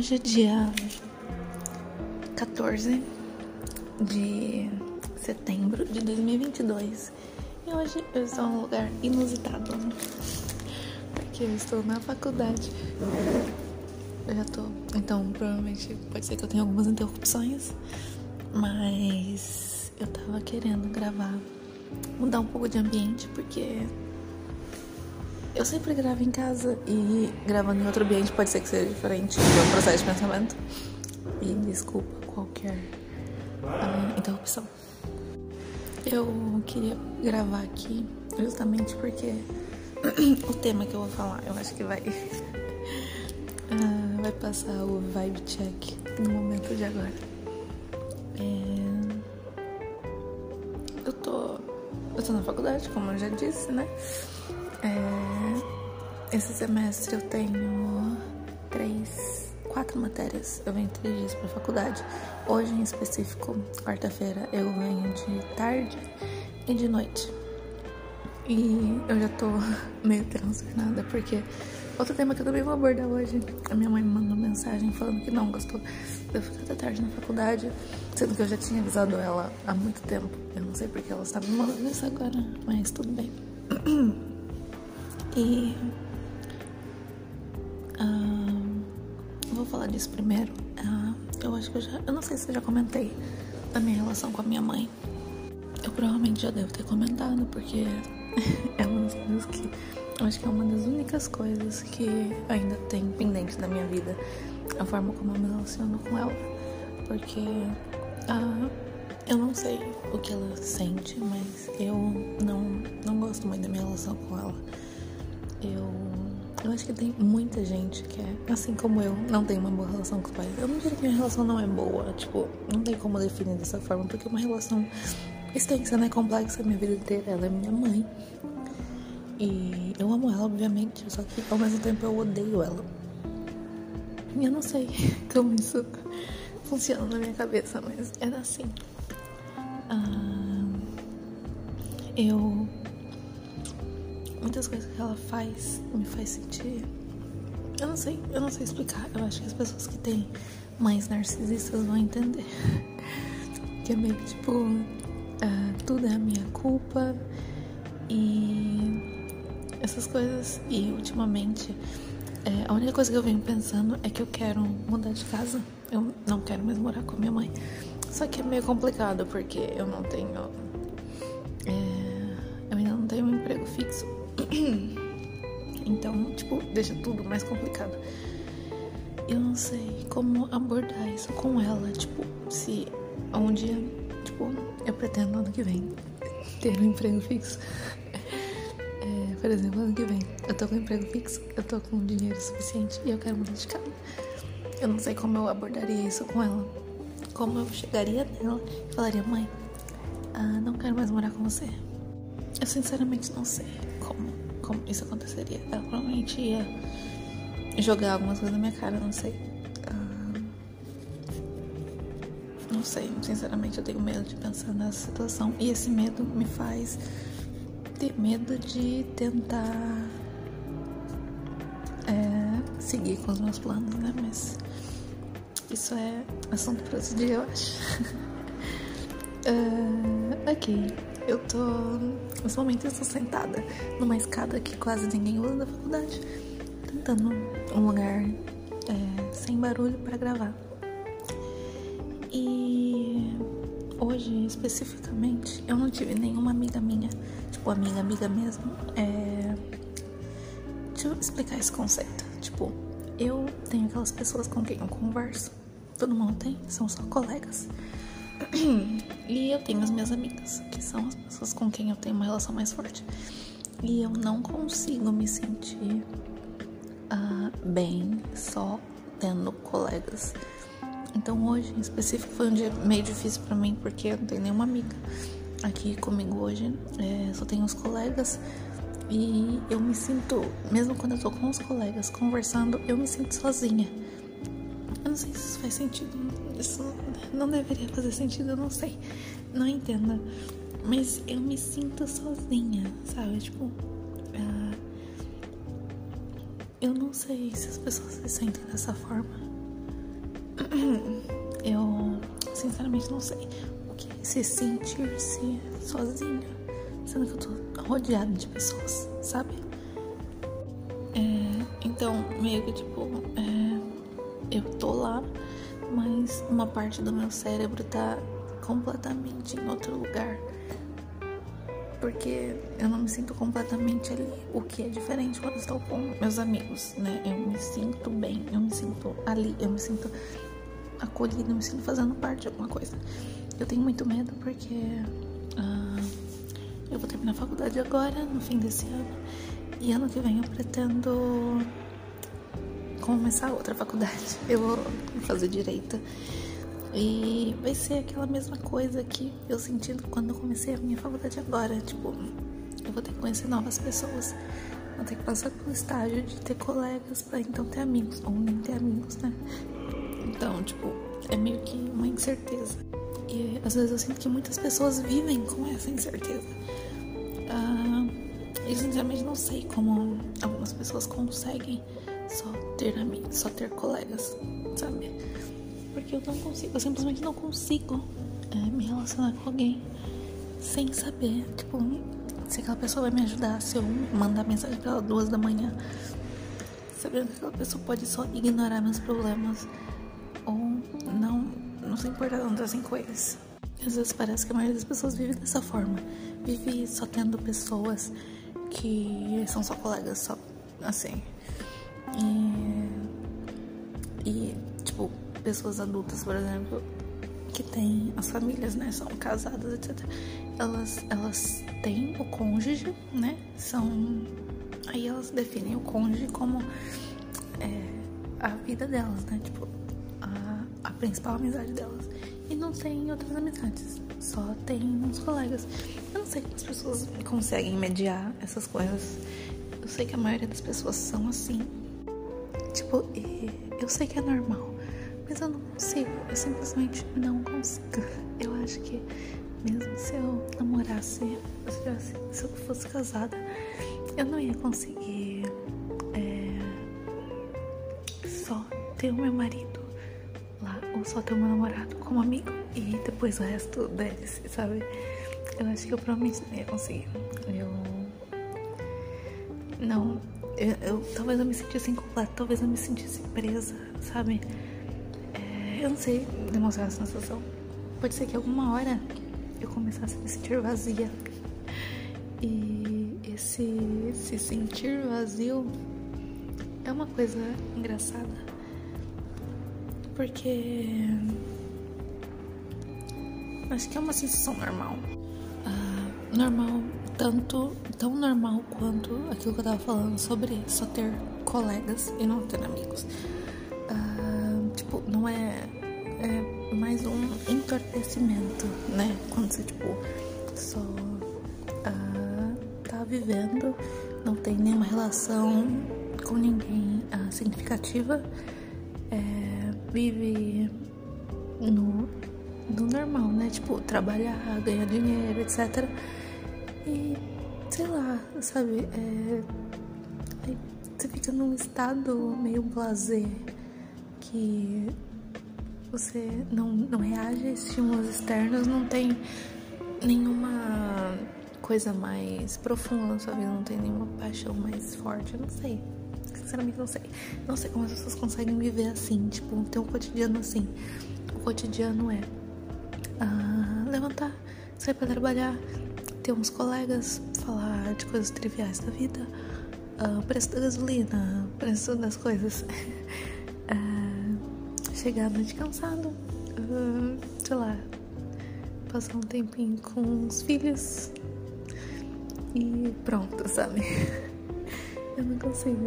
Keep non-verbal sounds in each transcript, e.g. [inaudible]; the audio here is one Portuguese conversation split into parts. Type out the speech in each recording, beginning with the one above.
Hoje é dia 14 de setembro de 2022 e hoje eu estou em um lugar inusitado porque eu estou na faculdade. Eu já tô, então provavelmente pode ser que eu tenha algumas interrupções, mas eu tava querendo gravar, mudar um pouco de ambiente porque eu sempre gravo em casa e gravando em outro ambiente pode ser que seja diferente do meu processo de pensamento. E desculpa qualquer uh, interrupção. Eu queria gravar aqui justamente porque [clears throat] o tema que eu vou falar eu acho que vai uh, [laughs] vai passar o vibe check no momento de agora. É... Eu tô eu tô na faculdade, como eu já disse, né? É, esse semestre eu tenho três, quatro matérias. Eu venho três dias para faculdade. Hoje, em específico, quarta-feira, eu venho de tarde e de noite. E eu já tô [laughs] meio transtornada porque outro tema que eu também vou abordar hoje. A minha mãe me mandou mensagem falando que não gostou de eu ficar até tarde na faculdade, sendo que eu já tinha avisado ela há muito tempo. Eu não sei porque ela estava me mandando isso agora, mas tudo bem. [clears throat] E. Uh, vou falar disso primeiro. Uh, eu acho que eu já. Eu não sei se eu já comentei da minha relação com a minha mãe. Eu provavelmente já devo ter comentado, porque [laughs] é uma das coisas que. Eu acho que é uma das únicas coisas que ainda tem pendente na minha vida. A forma como eu me relaciono com ela. Porque. Uh, eu não sei o que ela sente, mas eu não, não gosto muito da minha relação com ela. Eu, eu acho que tem muita gente que é, assim como eu, não tem uma boa relação com os pais. Eu não diria que minha relação não é boa, tipo, não tem como definir dessa forma, porque é uma relação extensa, né? Complexa, minha vida inteira. Ela é minha mãe. E eu amo ela, obviamente, só que ao mesmo tempo eu odeio ela. E eu não sei [laughs] como isso funciona na minha cabeça, mas era assim. Ah, eu muitas coisas que ela faz me faz sentir. Eu não sei, eu não sei explicar. Eu acho que as pessoas que têm mães narcisistas vão entender. [laughs] que é meio que tipo, uh, tudo é a minha culpa e essas coisas. E ultimamente, é, a única coisa que eu venho pensando é que eu quero mudar de casa. Eu não quero mais morar com a minha mãe. Só que é meio complicado porque eu não tenho. É, eu ainda não tenho um emprego fixo. [clears throat] Então, tipo, deixa tudo mais complicado. Eu não sei como abordar isso com ela. Tipo, se um dia, tipo, eu pretendo ano que vem ter um emprego fixo. [laughs] É, por exemplo, ano que vem eu tô com um emprego fixo, eu tô com dinheiro suficiente e eu quero mudar de casa. Eu não sei como eu abordaria isso com ela. Como eu chegaria nela e falaria, mãe, ah, não quero mais morar com você. Eu sinceramente não sei como, isso aconteceria. Ela provavelmente ia jogar algumas coisas na minha cara, não sei. Uh, não sei, sinceramente eu tenho medo de pensar nessa situação. E esse medo me faz ter medo de tentar é, seguir com os meus planos, né? Mas isso é assunto para outro dia, eu acho. uh, [laughs] ok. Eu tô. Nesse momento eu estou sentada numa escada que quase ninguém usa da faculdade, tentando um lugar é, sem barulho para gravar. E hoje especificamente eu não tive nenhuma amiga minha, tipo amiga, amiga mesmo. É... Deixa eu explicar esse conceito. Tipo, eu tenho aquelas pessoas com quem eu converso. Todo mundo tem, são só colegas. E eu tenho as minhas amigas, que são as pessoas com quem eu tenho uma relação mais forte. E eu não consigo me sentir uh, bem só tendo colegas. Então hoje, em específico, foi um dia meio difícil para mim porque eu não tenho nenhuma amiga aqui comigo hoje. É, só tenho os colegas e eu me sinto, mesmo quando eu tô com os colegas conversando, eu me sinto sozinha. Eu não sei se isso faz sentido isso não deveria fazer sentido, eu não sei. Não entenda. Mas eu me sinto sozinha, sabe? Tipo. Uh, eu não sei se as pessoas se sentem dessa forma. [clears throat] eu sinceramente não sei o que é se sentir-se sozinha, sendo que eu tô rodeada de pessoas, sabe? É, então, meio que tipo, é, eu tô lá, mas uma parte do meu cérebro tá completamente em outro lugar. Porque eu não me sinto completamente ali, o que é diferente quando estou com meus amigos, né? Eu me sinto bem, eu me sinto ali, eu me sinto acolhida, eu me sinto fazendo parte de alguma coisa. Eu tenho muito medo porque uh, eu vou terminar a faculdade agora, no fim desse ano, e ano que vem eu pretendo começar outra faculdade. [laughs] Eu vou fazer direito. E vai ser aquela mesma coisa que eu senti quando eu comecei a minha faculdade agora. Tipo, eu vou ter que conhecer novas pessoas. Vou ter que passar pelo estágio de ter colegas pra então ter amigos. Ou nem ter amigos, né? Então, tipo, é meio que uma incerteza. E às vezes eu sinto que muitas pessoas vivem com essa incerteza. Uh, eu sinceramente não sei como algumas pessoas conseguem só ter amigos, só ter colegas, sabe? Porque eu não consigo, eu simplesmente não consigo é, me relacionar com alguém sem saber, tipo, se aquela pessoa vai me ajudar, se eu mandar mensagem pra ela duas da manhã, sabendo que aquela pessoa pode só ignorar meus problemas ou não, não se importar tanto assim com eles. Às vezes parece que a maioria das pessoas vive dessa forma, vive só tendo pessoas que são só colegas, só assim. E, pessoas adultas, por exemplo, que têm as famílias, né, são casadas, etc. Elas, elas têm o cônjuge, né, são. Aí elas definem o cônjuge como é, a vida delas, né, tipo, a, a principal amizade delas. E não tem outras amizades, só tem uns colegas. Eu não sei como as pessoas conseguem mediar essas coisas. Eu sei que a maioria das pessoas são assim. Tipo, eu sei que é normal. Mas eu não consigo, eu simplesmente não consigo. Eu acho que mesmo se eu namorasse, se eu fosse casada, eu não ia conseguir é, só ter o meu marido lá, ou só ter o meu namorado como amigo e depois o resto deles, sabe? Eu acho que eu provavelmente não ia conseguir. Eu. Não. Eu, eu, talvez eu me sentisse incompleta, talvez eu me sentisse presa, sabe? Eu não sei demonstrar essa sensação. Pode ser que alguma hora eu começasse a me sentir vazia. E esse se sentir vazio é uma coisa engraçada. Porque acho que é uma sensação normal. Uh, normal, tanto tão normal quanto aquilo que eu tava falando sobre só ter colegas e não ter amigos tipo, não é mais um entorpecimento, né? Quando você, tipo, só ah, tá vivendo, não tem nenhuma relação com ninguém ah, significativa, é, vive no, no normal, né? Tipo, trabalhar, ganhar dinheiro, etc. E sei lá, sabe? É, você fica num estado meio blazer que você não, não reage a estímulos externos, não tem nenhuma coisa mais profunda na sua vida, não tem nenhuma paixão mais forte, eu não sei. Sinceramente, não sei. Não sei como as pessoas conseguem viver assim, tipo, ter um cotidiano assim. O cotidiano é uh, levantar, sair pra trabalhar, ter uns colegas, falar de coisas triviais da vida, uh, preço da gasolina, preço das coisas. uh, [laughs] chegar à noite cansado, uh, sei lá, passar um tempinho com os filhos e pronto, sabe? [laughs] eu não consigo.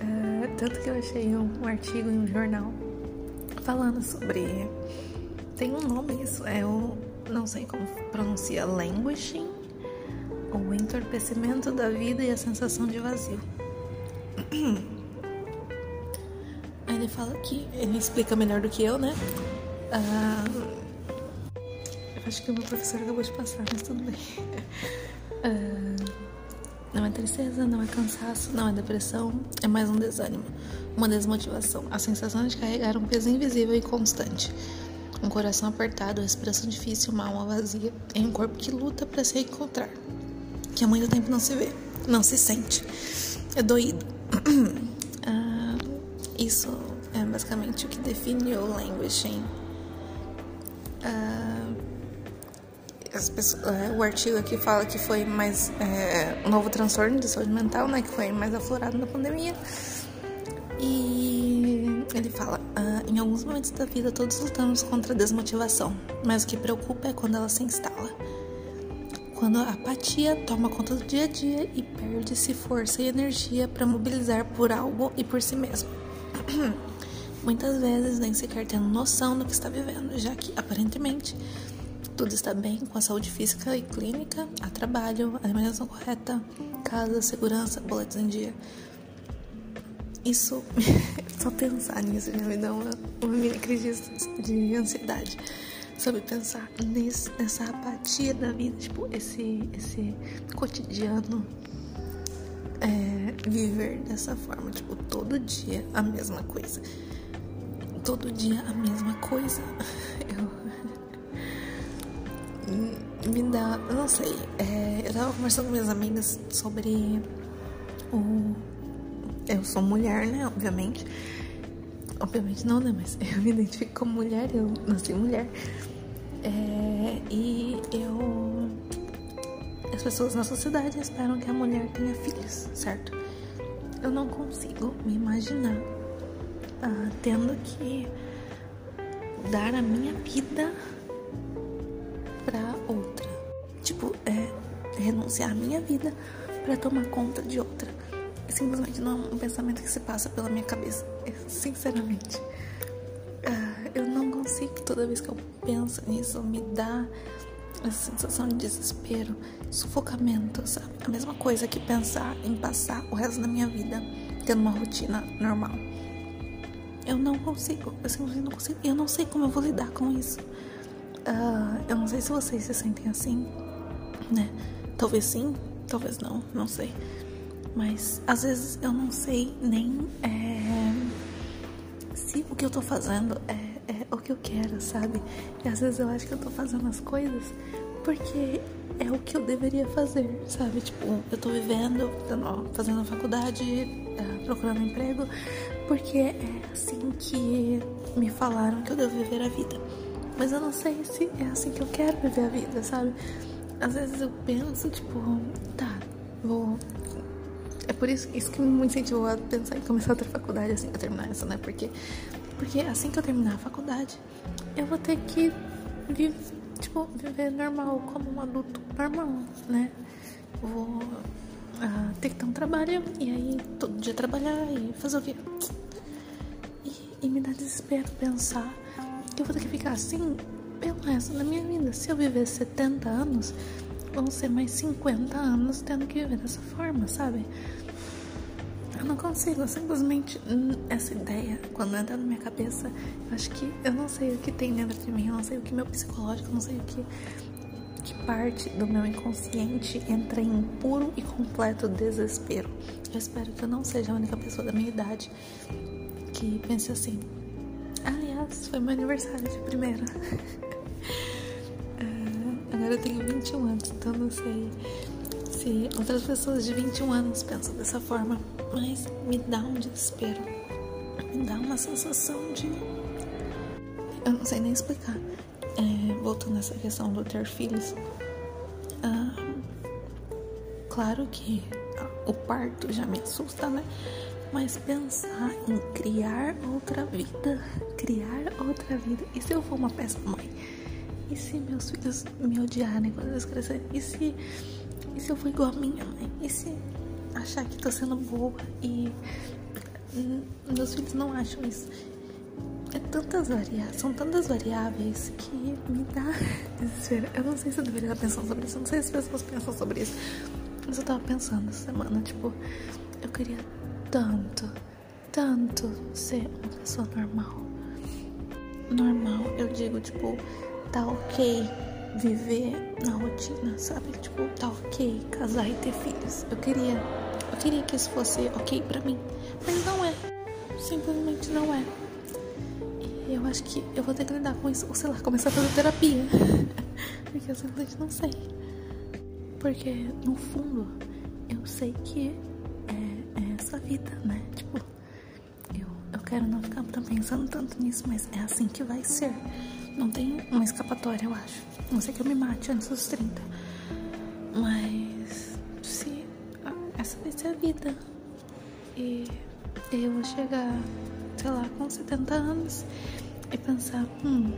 Uh, tanto que eu achei um, um artigo em um jornal falando sobre. Tem um nome isso, é o. Não sei como pronuncia, languishing, o entorpecimento da vida e a sensação de vazio. [clears throat] ele fala que ele explica melhor do que eu, né? Ah, eu acho que o meu professor acabou de passar, mas tudo bem. Ah, Não é tristeza, não é cansaço, não é depressão, é mais um desânimo, uma desmotivação, a sensação de carregar um peso invisível e constante. Um coração apertado, respiração difícil, uma alma vazia, em um corpo que luta para se encontrar, que há muito tempo não se vê, não se sente, é doído. [clears throat] ah, isso é basicamente o que define o languishing. Uh, pessoas, uh, o artigo aqui fala que foi mais é, um novo transtorno de saúde mental, né, que foi mais aflorado na pandemia. E ele fala: uh, em alguns momentos da vida todos lutamos contra a desmotivação, mas o que preocupa é quando ela se instala. Quando a apatia toma conta do dia a dia e perde-se força e energia para mobilizar por algo e por si mesmo. Muitas vezes nem sequer tendo noção do que está vivendo, já que aparentemente tudo está bem com a saúde física e clínica, a trabalho, a alimentação correta, casa, segurança, boletos em dia. Isso, [laughs] só pensar nisso já me dá uma, uma mini crise de ansiedade. Sobre pensar nesse, nessa apatia da vida, tipo, esse, esse cotidiano é, viver dessa forma, tipo, todo dia a mesma coisa todo dia a mesma coisa. [laughs] Eu. Me dá. Eu não sei. É, eu tava conversando com minhas amigas sobre o. Eu sou mulher, né? Obviamente. Obviamente não, né? Mas [laughs] eu me identifico como mulher, eu nasci mulher. É, e eu. As pessoas na sociedade esperam que a mulher tenha filhos, certo? Eu não consigo me imaginar uh, tendo que dar a minha vida para outra. Tipo, é renunciar à minha vida para tomar conta de outra. Simplesmente não é um pensamento que se passa pela minha cabeça. Sinceramente. Uh, eu não consigo, toda vez que eu penso nisso, me dá essa sensação de desespero, sufocamento, sabe? A mesma coisa que pensar em passar o resto da minha vida tendo uma rotina normal. Eu não consigo, eu simplesmente não consigo. Eu não sei como eu vou lidar com isso. Uh, eu não sei se vocês se sentem assim, né? Talvez sim, talvez não, não sei. Mas às vezes eu não sei nem é, se o que eu tô fazendo é o que eu quero, sabe? E às vezes eu acho que eu tô fazendo as coisas porque é o que eu deveria fazer, sabe? Tipo, eu tô vivendo, fazendo faculdade, é, procurando emprego, porque é assim que me falaram que eu devo viver a vida. Mas eu não sei se é assim que eu quero viver a vida, sabe? Às vezes eu penso, tipo, tá, vou. É por isso, isso que me incentivou a pensar em começar outra faculdade assim eu terminar essa, né? Porque, porque assim que eu terminar a faculdade, eu vou ter que viver, tipo, viver normal, como um adulto normal, né? Vou uh, ter que ter um trabalho e aí todo dia trabalhar e fazer o quê? E, e me dá desespero pensar que eu vou ter que ficar assim pelo resto da minha vida. Se eu viver 70 anos, vão ser mais 50 anos tendo que viver dessa forma, sabe? Eu não consigo, simplesmente essa ideia, quando entra na minha cabeça, eu acho que eu não sei o que tem dentro de mim, eu não sei o que meu psicológico, eu não sei o que que parte do meu inconsciente entra em puro e completo desespero. Eu espero que eu não seja a única pessoa da minha idade que pense assim. Aliás, foi meu aniversário de primeira. uh, [laughs] agora eu tenho 21 anos, então não sei outras pessoas de 21 anos pensam dessa forma, mas me dá um desespero. Me dá uma sensação de. Eu não sei nem explicar é, voltando nessa questão do ter filhos, ah, claro que o parto já me assusta, né? Mas pensar em criar outra vida, criar outra vida. E se eu for uma péssima mãe? E se meus filhos me odiarem quando eles crescerem? E se, e se eu for igual a minha mãe? E se achar que tô sendo boa e meus filhos não acham isso? é tantas variáveis, são tantas variáveis que me dá [laughs] desespero. Eu não sei se eu deveria estar pensando sobre isso, eu não sei se as pessoas pensam sobre isso, mas eu tava pensando essa semana, tipo, eu queria tanto, tanto ser uma pessoa normal. Normal, eu digo, tipo, tá ok viver na rotina, sabe? Tipo, tá ok casar e ter filhos. Eu queria, eu queria que isso fosse ok pra mim, mas não é. Simplesmente não é. E eu acho que eu vou ter que lidar com isso, ou sei lá, começar a fazer terapia. [laughs] Porque eu simplesmente não sei. Porque, no fundo, eu sei que é, é essa vida, né? Tipo, eu, eu quero não pensando tanto nisso, mas é assim que vai ser. Não tem uma escapatória, eu acho. Não sei que eu me mate antes dos 30. Mas, se. Essa vai ser a vida. E eu vou chegar, sei lá, com 70 anos e pensar: hum,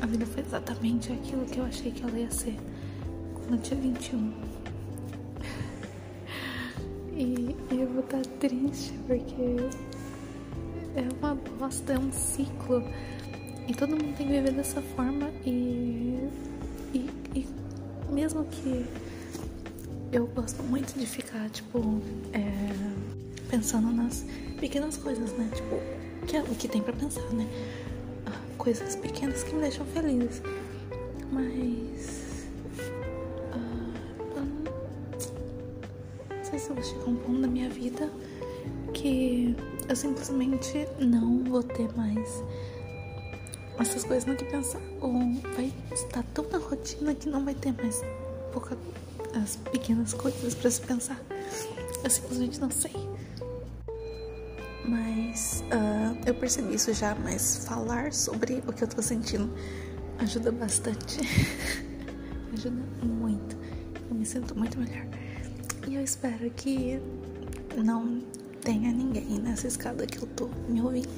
a vida foi exatamente aquilo que eu achei que ela ia ser quando eu tinha 21. [laughs] E eu vou estar triste porque é uma bosta, é um ciclo. E todo mundo tem que viver dessa forma e, e, e mesmo que eu gosto muito de ficar, tipo, é, pensando nas pequenas coisas, né? Tipo, que é o que tem pra pensar, né? Ah, coisas pequenas que me deixam feliz. Mas. Uh, não sei se eu vou chegar a um ponto da minha vida que eu simplesmente não vou ter mais essas coisas que pensar. Ou vai estar tão na rotina que não vai ter mais pouca, as pequenas coisas para se pensar. Eu simplesmente não sei. Mas uh, eu percebi isso já, mas falar sobre o que eu tô sentindo ajuda bastante. [laughs] ajuda muito. Eu me sinto muito melhor. E eu espero que não tenha ninguém nessa escada que eu tô me ouvindo.